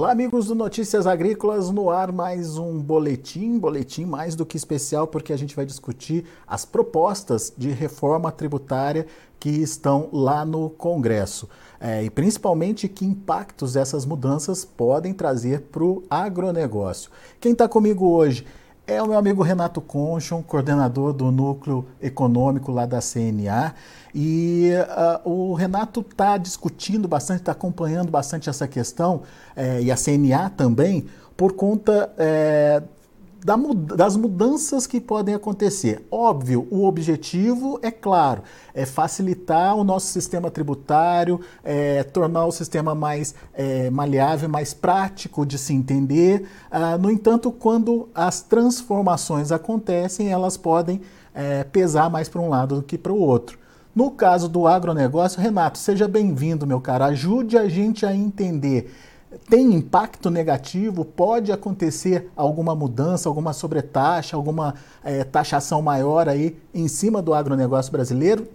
Olá, amigos do Notícias Agrícolas, no ar mais um boletim, boletim mais do que especial, porque a gente vai discutir as propostas de reforma tributária que estão lá no Congresso. É, e principalmente que impactos essas mudanças podem trazer para o agronegócio. Quem está comigo hoje é o meu amigo Renato Conchon, coordenador do Núcleo Econômico lá da CNA. E uh, o Renato está discutindo bastante, está acompanhando bastante essa questão, eh, e a CNA também, por conta eh, das mudanças que podem acontecer. Óbvio, o objetivo é claro, é facilitar o nosso sistema tributário, é tornar o sistema mais é, maleável, mais prático de se entender. Ah, no entanto, quando as transformações acontecem, elas podem é, pesar mais para um lado do que para o outro. No caso do agronegócio, Renato, seja bem-vindo, meu cara. Ajude a gente a entender tem impacto negativo? Pode acontecer alguma mudança, alguma sobretaxa, alguma é, taxação maior aí em cima do agronegócio brasileiro?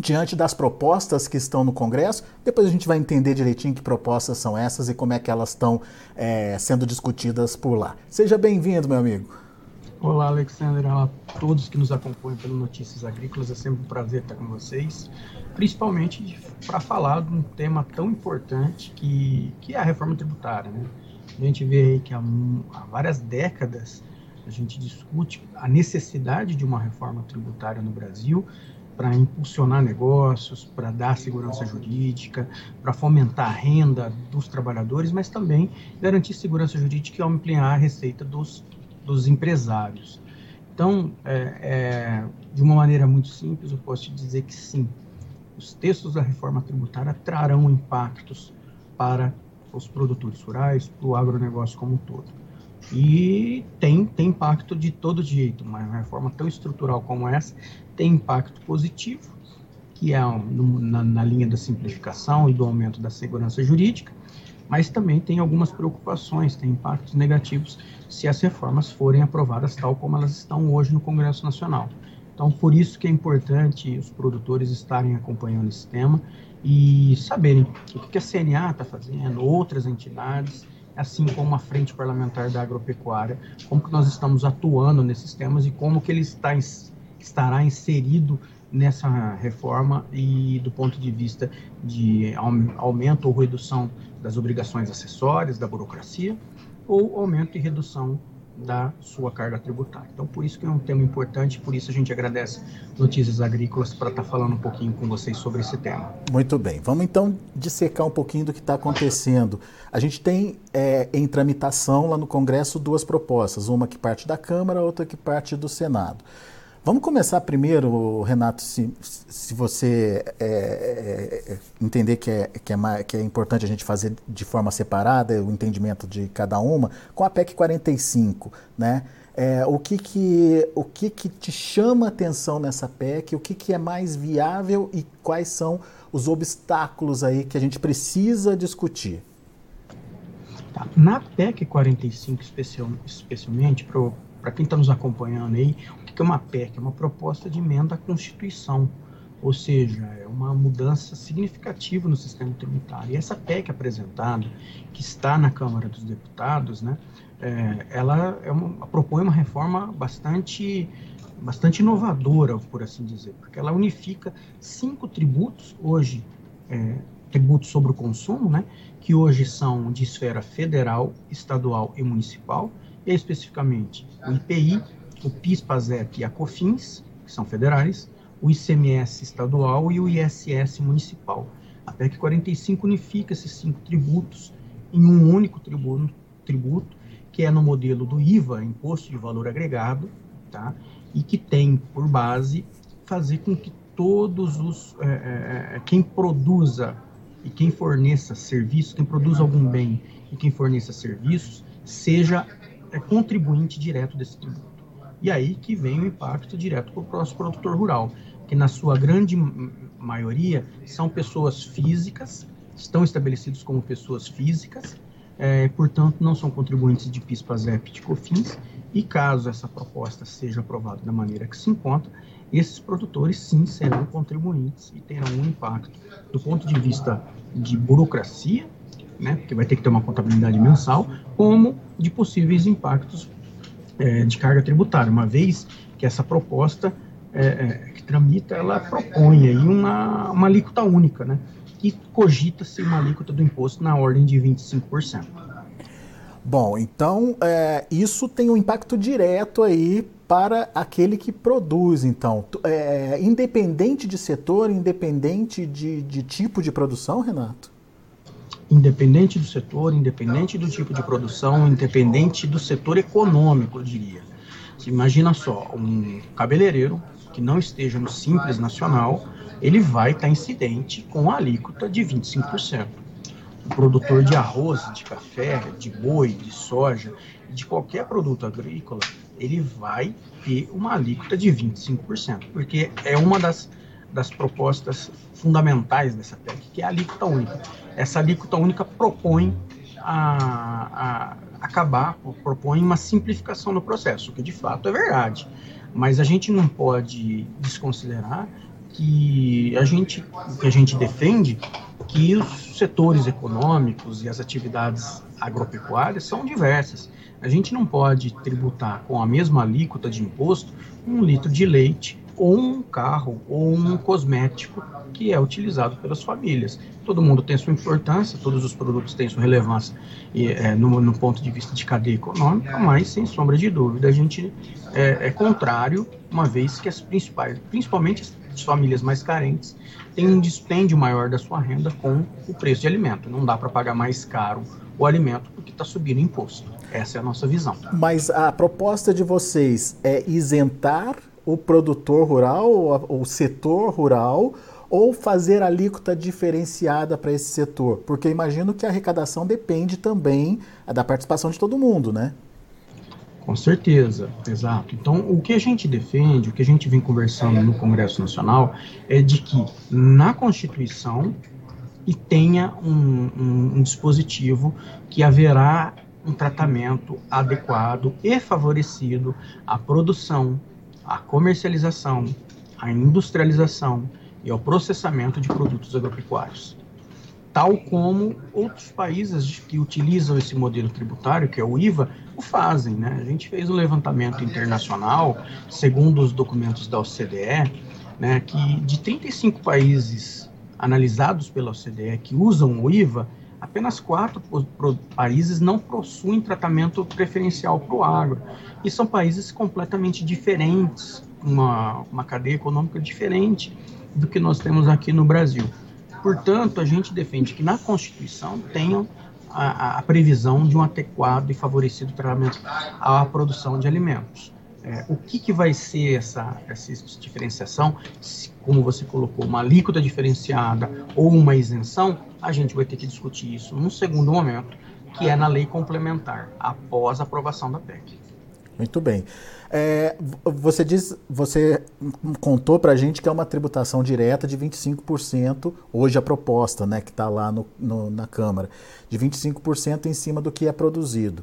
Diante das propostas que estão no Congresso, depois a gente vai entender direitinho que propostas são essas e como é que elas estão é, sendo discutidas por lá. Seja bem-vindo, meu amigo. Olá, Alexandre. Olá a todos que nos acompanham pelo Notícias Agrícolas. É sempre um prazer estar com vocês, principalmente para falar de um tema tão importante que, que é a reforma tributária. Né? A gente vê aí que há, há várias décadas a gente discute a necessidade de uma reforma tributária no Brasil para impulsionar negócios, para dar segurança jurídica, para fomentar a renda dos trabalhadores, mas também garantir segurança jurídica e ampliar a receita dos dos empresários. Então, é, é, de uma maneira muito simples, eu posso te dizer que sim, os textos da reforma tributária trarão impactos para os produtores rurais, para o agronegócio como um todo. E tem, tem impacto de todo jeito, uma reforma tão estrutural como essa tem impacto positivo, que é um, na, na linha da simplificação e do aumento da segurança jurídica, mas também tem algumas preocupações, tem impactos negativos se as reformas forem aprovadas tal como elas estão hoje no Congresso Nacional. Então, por isso que é importante os produtores estarem acompanhando esse tema e saberem o que a CNA está fazendo, outras entidades, assim como a Frente Parlamentar da Agropecuária, como que nós estamos atuando nesses temas e como que ele está, estará inserido nessa reforma e do ponto de vista de aumento ou redução das obrigações acessórias, da burocracia, ou aumento e redução da sua carga tributária. Então, por isso que é um tema importante, por isso a gente agradece Notícias Agrícolas para estar falando um pouquinho com vocês sobre esse tema. Muito bem, vamos então dissecar um pouquinho do que está acontecendo. A gente tem é, em tramitação lá no Congresso duas propostas, uma que parte da Câmara, outra que parte do Senado. Vamos começar primeiro, Renato, se, se você é, é, entender que é, que, é, que é importante a gente fazer de forma separada o entendimento de cada uma, com a PEC 45, né? É, o que, que, o que, que te chama atenção nessa PEC, o que, que é mais viável e quais são os obstáculos aí que a gente precisa discutir? Tá. Na PEC 45, especial, especialmente, para quem está nos acompanhando aí, que é uma PEC? É uma proposta de emenda à Constituição, ou seja, é uma mudança significativa no sistema tributário. E essa PEC apresentada, que está na Câmara dos Deputados, né, é, ela é uma, propõe uma reforma bastante, bastante inovadora, por assim dizer, porque ela unifica cinco tributos, hoje, é, tributos sobre o consumo, né, que hoje são de esfera federal, estadual e municipal, especificamente o IPI, o PIS, PASEP e a COFINS, que são federais, o ICMS estadual e o ISS municipal. A PEC 45 unifica esses cinco tributos em um único tributo, tributo que é no modelo do IVA, Imposto de Valor Agregado, tá? e que tem por base fazer com que todos os é, é, quem produza e quem forneça serviços, quem produza algum bem e quem forneça serviços seja é, contribuinte direto desse tributo. E aí que vem o impacto direto para o próximo produtor rural, que na sua grande maioria são pessoas físicas, estão estabelecidos como pessoas físicas, é, portanto não são contribuintes de PIS, PASEP, de COFINS, e caso essa proposta seja aprovada da maneira que se encontra, esses produtores sim serão contribuintes e terão um impacto do ponto de vista de burocracia né, porque vai ter que ter uma contabilidade mensal, como de possíveis impactos é, de carga tributária, uma vez que essa proposta é, é, que tramita, ela propõe aí uma, uma alíquota única, né, que cogita-se uma alíquota do imposto na ordem de 25%. Bom, então é, isso tem um impacto direto aí para aquele que produz, então. É, independente de setor, independente de, de tipo de produção, Renato? Independente do setor, independente do tipo de produção, independente do setor econômico, eu diria. Você imagina só, um cabeleireiro que não esteja no Simples Nacional, ele vai estar incidente com a alíquota de 25% o produtor de arroz, de café, de boi, de soja, de qualquer produto agrícola, ele vai ter uma alíquota de 25%, porque é uma das, das propostas fundamentais dessa PEC, que é a alíquota única. Essa alíquota única propõe a, a acabar, propõe uma simplificação no processo, que de fato é verdade. Mas a gente não pode desconsiderar que a gente, que a gente defende que os setores econômicos e as atividades agropecuárias são diversas. A gente não pode tributar com a mesma alíquota de imposto um litro de leite ou um carro ou um cosmético que é utilizado pelas famílias. Todo mundo tem sua importância, todos os produtos têm sua relevância e, é, no, no, ponto de vista de cadeia econômica, mas sem sombra de dúvida a gente é, é contrário, uma vez que as principais, principalmente as famílias mais carentes, têm um dispêndio maior da sua renda com o preço de alimento. Não dá para pagar mais caro o alimento porque está subindo imposto. Essa é a nossa visão. Mas a proposta de vocês é isentar o produtor rural, o setor rural, ou fazer alíquota diferenciada para esse setor? Porque imagino que a arrecadação depende também da participação de todo mundo, né? Com certeza, exato. Então, o que a gente defende, o que a gente vem conversando no Congresso Nacional, é de que na Constituição e tenha um, um, um dispositivo que haverá um tratamento adequado e favorecido à produção, à comercialização, à industrialização e ao processamento de produtos agropecuários tal como outros países que utilizam esse modelo tributário, que é o IVA, o fazem. Né? A gente fez um levantamento internacional, segundo os documentos da OCDE, né, que de 35 países analisados pela OCDE que usam o IVA, apenas quatro países não possuem tratamento preferencial para o agro. E são países completamente diferentes, uma, uma cadeia econômica diferente do que nós temos aqui no Brasil. Portanto, a gente defende que na Constituição tenham a, a, previsão de um adequado e favorecido tratamento à produção de alimentos. É, o que, que vai ser essa, essa diferenciação? Se, como você colocou, uma alíquota diferenciada ou uma isenção, a gente vai ter que discutir isso num segundo momento, que é na lei complementar, após a aprovação da PEC. Muito bem. É, você diz, você contou para a gente que é uma tributação direta de 25%, hoje a proposta, né, que está lá no, no, na Câmara, de 25% em cima do que é produzido.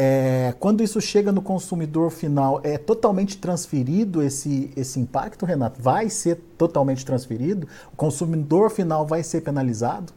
É, quando isso chega no consumidor final, é totalmente transferido esse, esse impacto, Renato? Vai ser totalmente transferido? O consumidor final vai ser penalizado?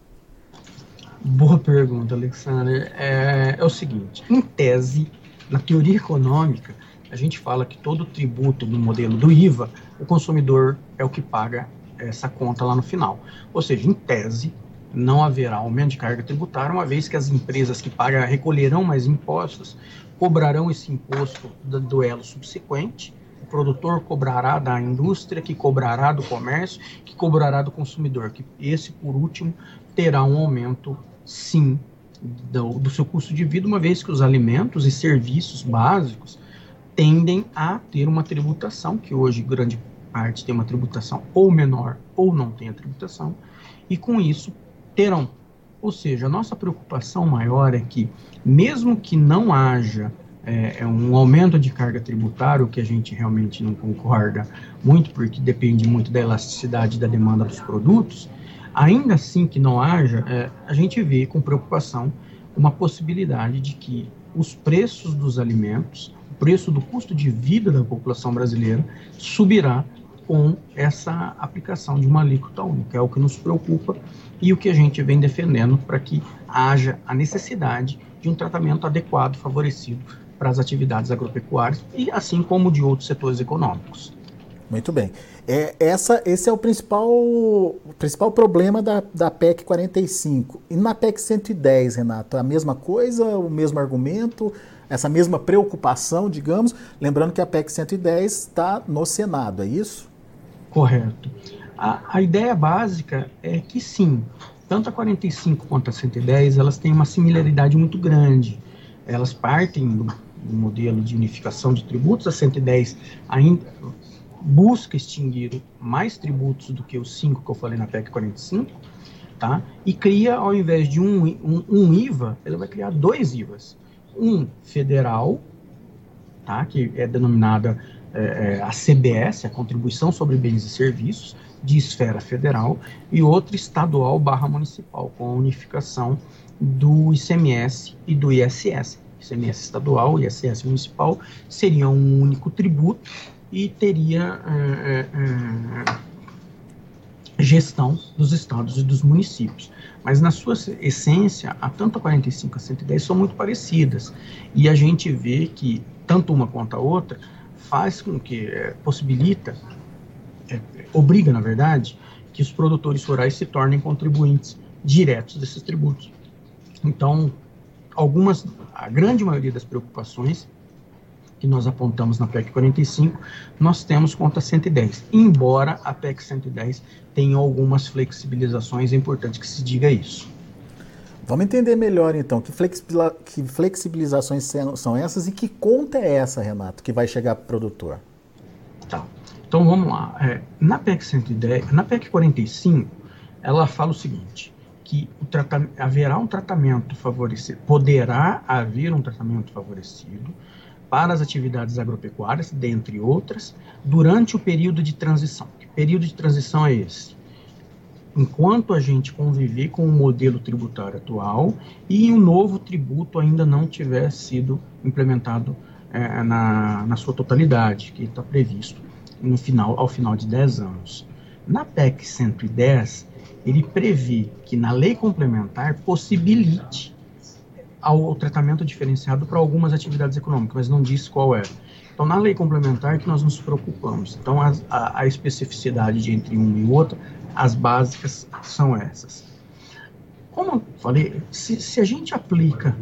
Boa pergunta, Alexander. É, é o seguinte: em tese, na teoria econômica, a gente fala que todo tributo no modelo do IVA, o consumidor é o que paga essa conta lá no final. Ou seja, em tese, não haverá aumento de carga tributária, uma vez que as empresas que pagam recolherão mais impostos, cobrarão esse imposto do duelo subsequente, o produtor cobrará da indústria, que cobrará do comércio, que cobrará do consumidor, que esse, por último, terá um aumento, sim, do, do seu custo de vida, uma vez que os alimentos e serviços básicos tendem a ter uma tributação, que hoje grande parte tem uma tributação ou menor ou não tem a tributação, e com isso terão. Ou seja, a nossa preocupação maior é que, mesmo que não haja é, é um aumento de carga tributária, o que a gente realmente não concorda muito, porque depende muito da elasticidade da demanda dos produtos, Ainda assim que não haja, é, a gente vê com preocupação uma possibilidade de que os preços dos alimentos, o preço do custo de vida da população brasileira subirá com essa aplicação de uma alíquota única. É o que nos preocupa e o que a gente vem defendendo para que haja a necessidade de um tratamento adequado, favorecido para as atividades agropecuárias e assim como de outros setores econômicos. Muito bem. É, essa, esse é o principal, o principal problema da, da PEC 45. E na PEC 110, Renato, a mesma coisa, o mesmo argumento, essa mesma preocupação, digamos? Lembrando que a PEC 110 está no Senado, é isso? Correto. A, a ideia básica é que sim, tanto a 45 quanto a 110, elas têm uma similaridade muito grande. Elas partem do, do modelo de unificação de tributos, a 110 ainda busca extinguir mais tributos do que os cinco que eu falei na PEC 45, tá? E cria, ao invés de um, um, um IVA, ele vai criar dois IVAs. Um federal, tá? Que é denominada é, é a CBS, a Contribuição sobre Bens e Serviços, de esfera federal, e outro estadual barra municipal, com a unificação do ICMS e do ISS. ICMS estadual e ISS municipal seriam um único tributo e teria é, é, gestão dos estados e dos municípios. Mas na sua essência, a tanto a 45 a 110 são muito parecidas. E a gente vê que tanto uma quanto a outra faz com que é, possibilita, obriga, na verdade, que os produtores rurais se tornem contribuintes diretos desses tributos. Então, algumas, a grande maioria das preocupações que nós apontamos na PEC 45, nós temos conta 110. Embora a PEC 110 tenha algumas flexibilizações, é importante que se diga isso. Vamos entender melhor então que, que flexibilizações são essas e que conta é essa, Renato, que vai chegar para o produtor? Tá. Então vamos lá. É, na PEC 110, na PEC 45, ela fala o seguinte: que o haverá um tratamento favorecido, poderá haver um tratamento favorecido para as atividades agropecuárias, dentre outras, durante o período de transição. Que período de transição é esse? Enquanto a gente conviver com o modelo tributário atual e o um novo tributo ainda não tiver sido implementado é, na, na sua totalidade, que está previsto no final, ao final de 10 anos. Na PEC 110, ele prevê que na lei complementar possibilite ao tratamento diferenciado para algumas atividades econômicas, mas não diz qual é. Então, na lei complementar que nós nos preocupamos. Então, a, a, a especificidade de entre um e outro, as básicas são essas. Como eu falei, se, se a gente aplica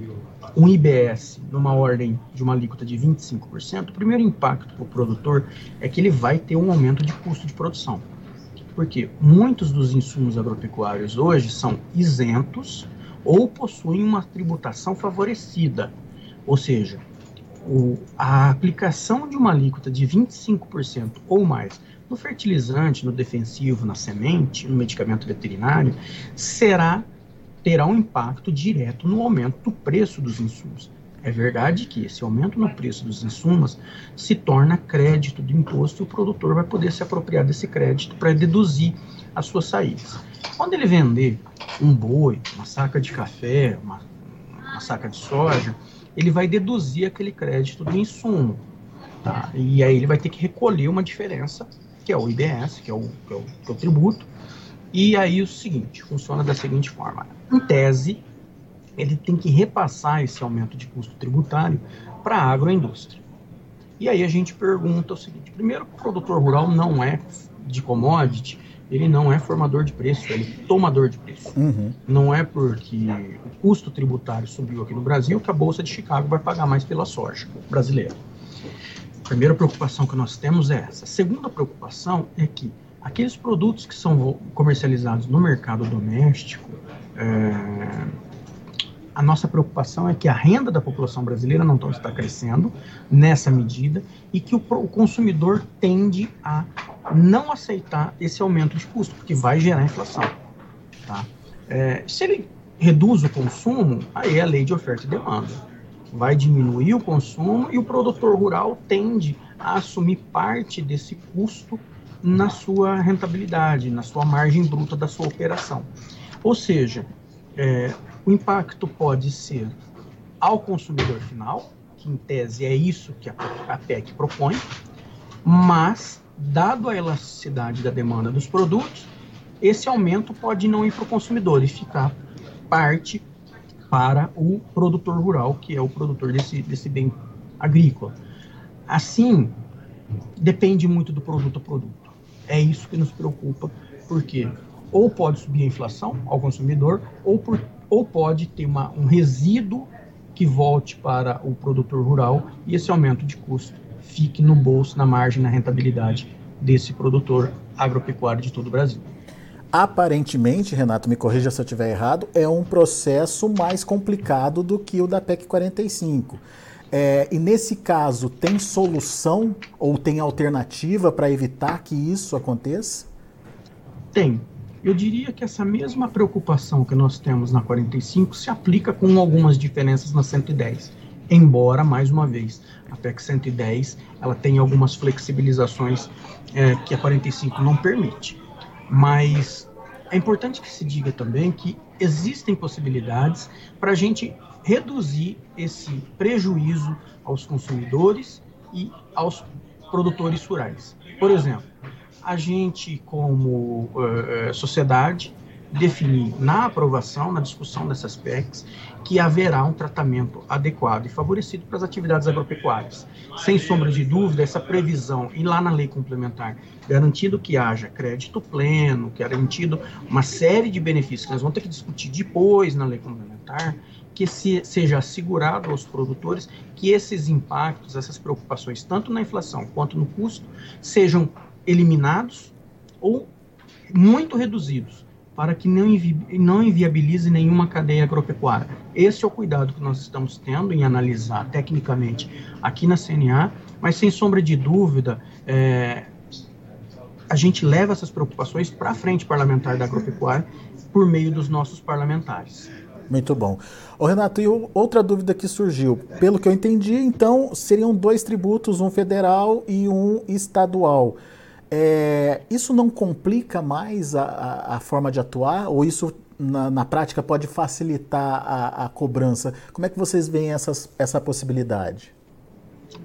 um IBS numa ordem de uma alíquota de 25%, o primeiro impacto para o produtor é que ele vai ter um aumento de custo de produção. Porque muitos dos insumos agropecuários hoje são isentos ou possuem uma tributação favorecida, ou seja, o, a aplicação de uma alíquota de 25% ou mais no fertilizante, no defensivo, na semente, no medicamento veterinário, será terá um impacto direto no aumento do preço dos insumos. É verdade que esse aumento no preço dos insumos se torna crédito do imposto e o produtor vai poder se apropriar desse crédito para deduzir as suas saídas. Quando ele vender um boi, uma saca de café, uma, uma saca de soja, ele vai deduzir aquele crédito do insumo. Tá? E aí ele vai ter que recolher uma diferença, que é o IBS, que é o, que é o, que é o tributo. E aí o seguinte, funciona da seguinte forma. Em tese, ele tem que repassar esse aumento de custo tributário para a agroindústria. E aí a gente pergunta o seguinte: primeiro, o produtor rural não é de commodity, ele não é formador de preço, ele é tomador de preço. Uhum. Não é porque o custo tributário subiu aqui no Brasil que a Bolsa de Chicago vai pagar mais pela soja brasileira. A primeira preocupação que nós temos é essa. A segunda preocupação é que aqueles produtos que são comercializados no mercado doméstico, é, a nossa preocupação é que a renda da população brasileira não está crescendo nessa medida e que o, o consumidor tende a não aceitar esse aumento de custo, porque vai gerar inflação. Tá? É, se ele reduz o consumo, aí é a lei de oferta e demanda. Vai diminuir o consumo e o produtor rural tende a assumir parte desse custo na sua rentabilidade, na sua margem bruta da sua operação. Ou seja, é, o impacto pode ser ao consumidor final, que em tese é isso que a, a PEC propõe, mas dado a elasticidade da demanda dos produtos, esse aumento pode não ir para o consumidor e ficar parte para o produtor rural, que é o produtor desse, desse bem agrícola. Assim, depende muito do produto a produto. É isso que nos preocupa, porque ou pode subir a inflação ao consumidor, ou, por, ou pode ter uma, um resíduo que volte para o produtor rural e esse aumento de custo fique no bolso, na margem, na rentabilidade desse produtor agropecuário de todo o Brasil. Aparentemente, Renato, me corrija se eu estiver errado, é um processo mais complicado do que o da PEC 45. É, e nesse caso, tem solução ou tem alternativa para evitar que isso aconteça? Tem. Eu diria que essa mesma preocupação que nós temos na 45 se aplica com algumas diferenças na 110. Embora, mais uma vez, a PEC 110 ela tem algumas flexibilizações é, que a 45 não permite. Mas é importante que se diga também que existem possibilidades para a gente reduzir esse prejuízo aos consumidores e aos produtores rurais. Por exemplo, a gente, como uh, sociedade, definir na aprovação, na discussão dessas PECs, que haverá um tratamento adequado e favorecido para as atividades agropecuárias. Sem sombra de dúvida, essa previsão, e lá na lei complementar, garantindo que haja crédito pleno, garantido uma série de benefícios que nós vamos ter que discutir depois na lei complementar, que se, seja assegurado aos produtores que esses impactos, essas preocupações, tanto na inflação quanto no custo, sejam eliminados ou muito reduzidos para que não, invi não inviabilize nenhuma cadeia agropecuária. Esse é o cuidado que nós estamos tendo em analisar tecnicamente aqui na CNA, mas sem sombra de dúvida, é, a gente leva essas preocupações para a frente parlamentar da agropecuária por meio dos nossos parlamentares. Muito bom. Ô Renato, e outra dúvida que surgiu. Pelo que eu entendi, então, seriam dois tributos, um federal e um estadual. É, isso não complica mais a, a, a, forma de atuar ou isso na, na prática pode facilitar a, a, cobrança? Como é que vocês veem essas, essa possibilidade?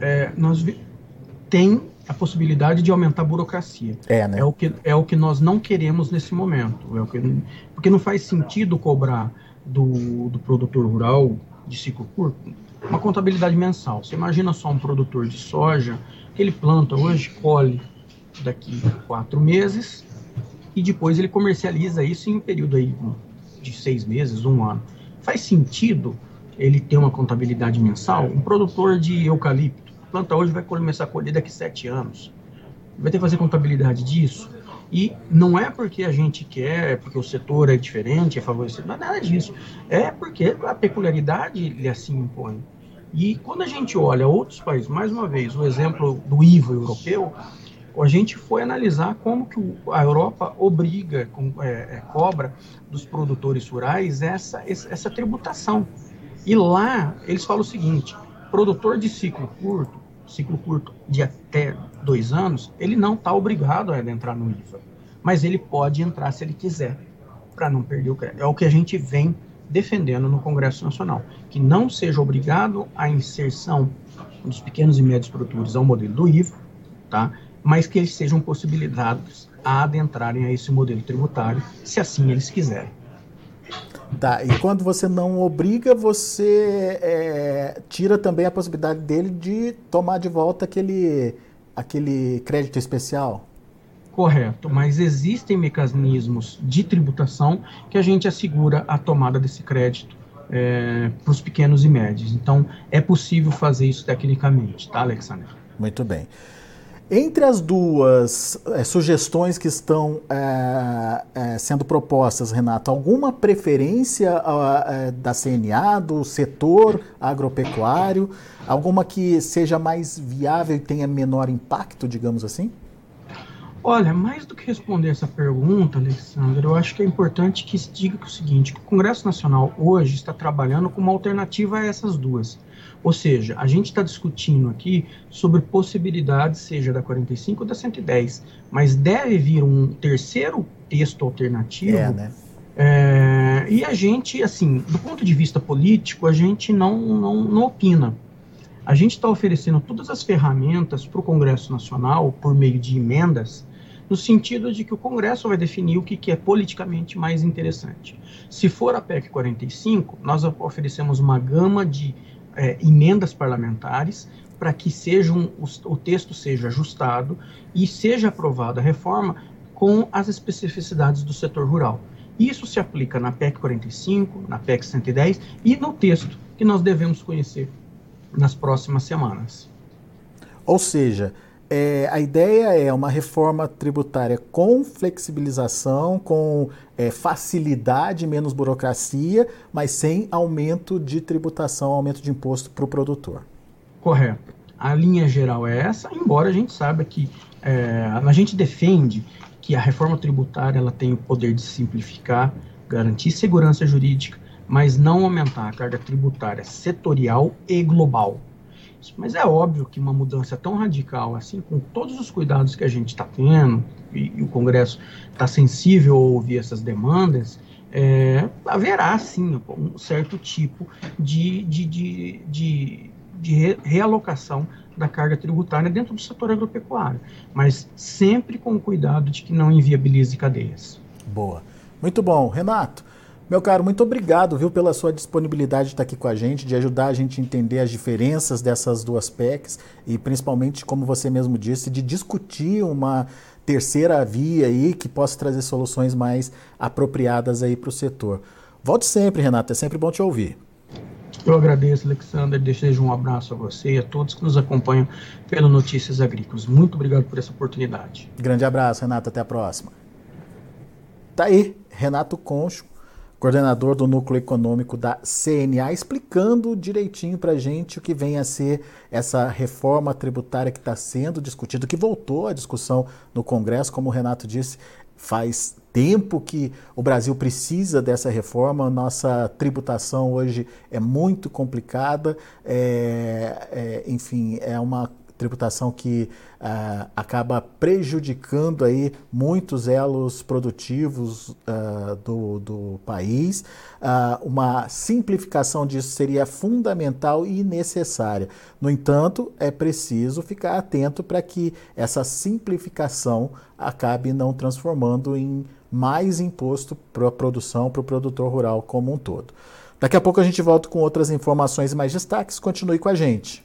É, nós vi, tem a possibilidade de aumentar a burocracia. É, né? é, o que, é o que nós não queremos nesse momento. É o que, porque não faz sentido cobrar do, do produtor rural de ciclo curto uma contabilidade mensal. Você imagina só um produtor de soja que ele planta hoje, colhe daqui a quatro meses e depois ele comercializa isso em um período aí de seis meses, um ano. Faz sentido ele ter uma contabilidade mensal? Um produtor de eucalipto, planta hoje vai começar a colher daqui a sete anos. Vai ter que fazer contabilidade disso? E não é porque a gente quer, é porque o setor é diferente, é favorecido, não é nada disso. É porque a peculiaridade lhe assim impõe. E quando a gente olha outros países, mais uma vez, o exemplo do IVA europeu, a gente foi analisar como que a Europa obriga, é, é, cobra dos produtores rurais essa, essa tributação. E lá eles falam o seguinte: produtor de ciclo curto, ciclo curto de até dois anos, ele não está obrigado a entrar no IVA, mas ele pode entrar se ele quiser, para não perder o crédito. É o que a gente vem defendendo no Congresso Nacional, que não seja obrigado a inserção dos pequenos e médios produtores ao modelo do IVA, tá? mas que eles sejam possibilitados a adentrarem a esse modelo tributário, se assim eles quiserem. Tá, e quando você não obriga, você é, tira também a possibilidade dele de tomar de volta aquele, aquele crédito especial? Correto, mas existem mecanismos de tributação que a gente assegura a tomada desse crédito é, para os pequenos e médios. Então, é possível fazer isso tecnicamente, tá, Alexandre? Muito bem. Entre as duas é, sugestões que estão é, sendo propostas, Renato, alguma preferência da CNA, do setor agropecuário? Alguma que seja mais viável e tenha menor impacto, digamos assim? Olha, mais do que responder essa pergunta, Alexandre, eu acho que é importante que se diga que o seguinte, que o Congresso Nacional hoje está trabalhando com uma alternativa a essas duas. Ou seja, a gente está discutindo aqui sobre possibilidades, seja da 45 ou da 110, mas deve vir um terceiro texto alternativo. É, né? É, e a gente, assim, do ponto de vista político, a gente não, não, não opina. A gente está oferecendo todas as ferramentas para o Congresso Nacional, por meio de emendas, no sentido de que o Congresso vai definir o que, que é politicamente mais interessante. Se for a PEC 45, nós oferecemos uma gama de é, emendas parlamentares para que sejam, o, texto seja ajustado e seja aprovada a reforma com as especificidades do setor rural. Isso se aplica na PEC 45, na PEC 110 e no texto que nós devemos conhecer nas próximas semanas. Ou seja, é, a ideia é uma reforma tributária com flexibilização, com é, facilidade, menos burocracia, mas sem aumento de tributação, aumento de imposto para o produtor. Correto. A linha geral é essa, embora a gente saiba que é, a gente defende que a reforma tributária ela tem o poder de simplificar, garantir segurança jurídica, mas não aumentar a carga tributária setorial e global. Mas é óbvio que uma mudança tão radical assim, com todos os cuidados que a gente está tendo, e, e, o Congresso está sensível a ouvir essas demandas, é, haverá sim um certo tipo de, de, de, de, de realocação da carga tributária dentro do setor agropecuário, mas sempre com o cuidado de que não inviabilize cadeias. Boa. Muito bom. Renato, meu caro, muito obrigado, viu, pela sua disponibilidade de estar aqui com a gente, de ajudar a gente a entender as diferenças dessas duas PECs e principalmente, como você mesmo disse, de discutir uma terceira via aí que possa trazer soluções mais apropriadas aí para o setor. Volte sempre, Renato, é sempre bom te ouvir. Eu agradeço, Alexander, desejo um abraço a você e a todos que nos acompanham pelo Notícias Agrícolas. Muito obrigado por essa oportunidade. Grande abraço, Renato, até a próxima. Tá aí, Renato Concho, coordenador do Núcleo Econômico da CNA, explicando direitinho para a gente o que vem a ser essa reforma tributária que está sendo discutida, que voltou à discussão no Congresso, como o Renato disse, faz tempo que o Brasil precisa dessa reforma. Nossa tributação hoje é muito complicada, é, é, enfim, é uma tributação que uh, acaba prejudicando aí muitos elos produtivos uh, do, do país. Uh, uma simplificação disso seria fundamental e necessária. No entanto, é preciso ficar atento para que essa simplificação acabe não transformando em mais imposto para a produção, para o produtor rural como um todo. Daqui a pouco a gente volta com outras informações e mais destaques. Continue com a gente.